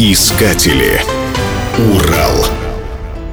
Искатели. Урал.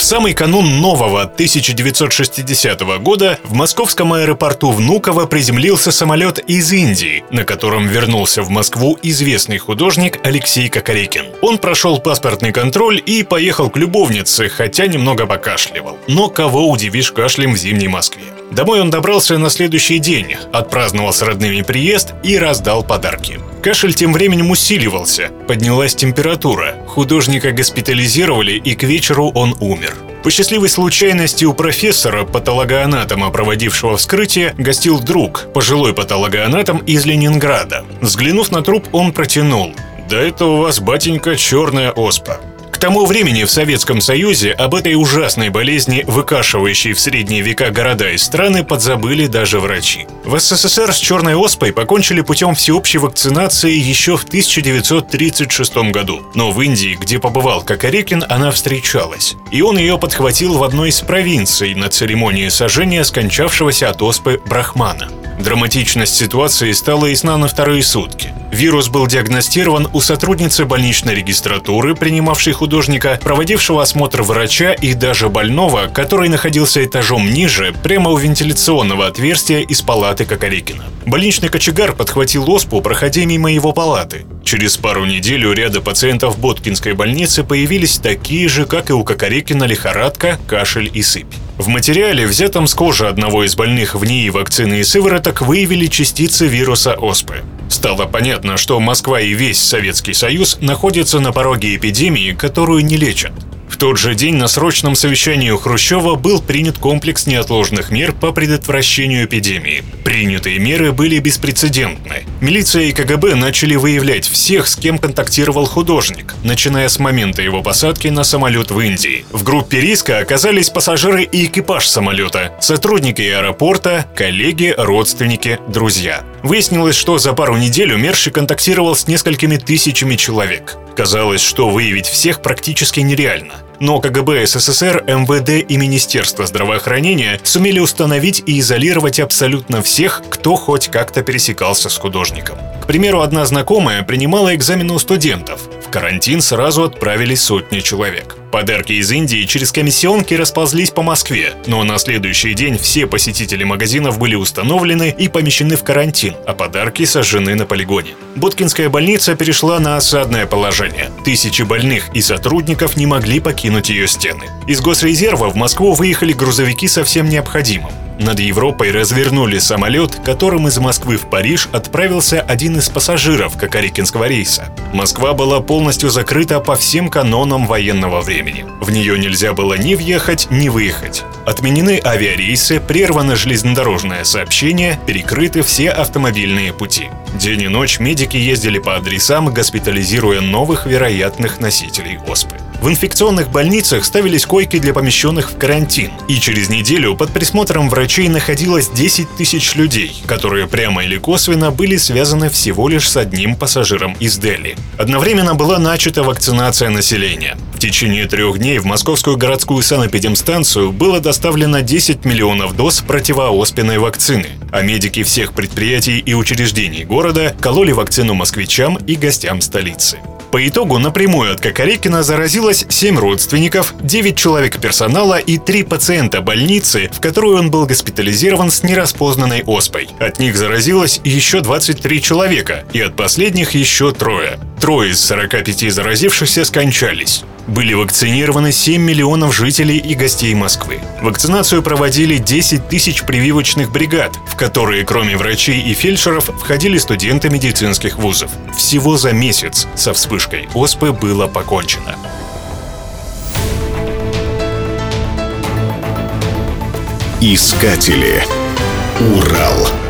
В самый канун нового 1960 года в московском аэропорту Внуково приземлился самолет из Индии, на котором вернулся в Москву известный художник Алексей Кокорекин. Он прошел паспортный контроль и поехал к любовнице, хотя немного покашливал. Но кого удивишь кашлем в зимней Москве? Домой он добрался на следующий день, отпраздновал с родными приезд и раздал подарки. Кашель тем временем усиливался, поднялась температура, художника госпитализировали и к вечеру он умер. По счастливой случайности у профессора, патологоанатома, проводившего вскрытие, гостил друг, пожилой патологоанатом из Ленинграда. Взглянув на труп, он протянул. «Да это у вас, батенька, черная оспа» тому времени в Советском Союзе об этой ужасной болезни, выкашивающей в средние века города и страны, подзабыли даже врачи. В СССР с черной оспой покончили путем всеобщей вакцинации еще в 1936 году. Но в Индии, где побывал Кокорекин, она встречалась. И он ее подхватил в одной из провинций на церемонии сожжения скончавшегося от оспы Брахмана. Драматичность ситуации стала ясна на вторые сутки. Вирус был диагностирован у сотрудницы больничной регистратуры, принимавшей художника, проводившего осмотр врача и даже больного, который находился этажом ниже, прямо у вентиляционного отверстия из палаты Кокорекина. Больничный кочегар подхватил оспу, проходя мимо его палаты. Через пару недель у ряда пациентов Боткинской больницы появились такие же, как и у Кокорекина, лихорадка, кашель и сыпь. В материале, взятом с кожи одного из больных в НИИ вакцины и сывороток, выявили частицы вируса оспы. Стало понятно, что Москва и весь Советский Союз находятся на пороге эпидемии, которую не лечат тот же день на срочном совещании у Хрущева был принят комплекс неотложных мер по предотвращению эпидемии. Принятые меры были беспрецедентны. Милиция и КГБ начали выявлять всех, с кем контактировал художник, начиная с момента его посадки на самолет в Индии. В группе риска оказались пассажиры и экипаж самолета, сотрудники аэропорта, коллеги, родственники, друзья. Выяснилось, что за пару недель умерший контактировал с несколькими тысячами человек. Казалось, что выявить всех практически нереально. Но КГБ СССР, МВД и Министерство здравоохранения сумели установить и изолировать абсолютно всех, кто хоть как-то пересекался с художником. К примеру, одна знакомая принимала экзамены у студентов. В карантин сразу отправились сотни человек. Подарки из Индии через комиссионки расползлись по Москве, но на следующий день все посетители магазинов были установлены и помещены в карантин, а подарки сожжены на полигоне. Боткинская больница перешла на осадное положение. Тысячи больных и сотрудников не могли покинуть ее стены. Из госрезерва в Москву выехали грузовики со всем необходимым. Над Европой развернули самолет, которым из Москвы в Париж отправился один из пассажиров Кокорикинского рейса. Москва была полностью закрыта по всем канонам военного времени. В нее нельзя было ни въехать, ни выехать. Отменены авиарейсы, прервано железнодорожное сообщение, перекрыты все автомобильные пути. День и ночь медики ездили по адресам, госпитализируя новых вероятных носителей оспы. В инфекционных больницах ставились койки для помещенных в карантин. И через неделю под присмотром врачей находилось 10 тысяч людей, которые прямо или косвенно были связаны всего лишь с одним пассажиром из Дели. Одновременно была начата вакцинация населения. В течение трех дней в Московскую городскую санэпидемстанцию было доставлено 10 миллионов доз противооспенной вакцины, а медики всех предприятий и учреждений города кололи вакцину москвичам и гостям столицы. По итогу напрямую от Кокорекина заразилось 7 родственников, 9 человек персонала и 3 пациента больницы, в которую он был госпитализирован с нераспознанной оспой. От них заразилось еще 23 человека, и от последних еще трое. Трое из 45 заразившихся скончались. Были вакцинированы 7 миллионов жителей и гостей Москвы. Вакцинацию проводили 10 тысяч прививочных бригад, в которые кроме врачей и фельдшеров входили студенты медицинских вузов. Всего за месяц со вспышкой оспы было покончено. Искатели. Урал.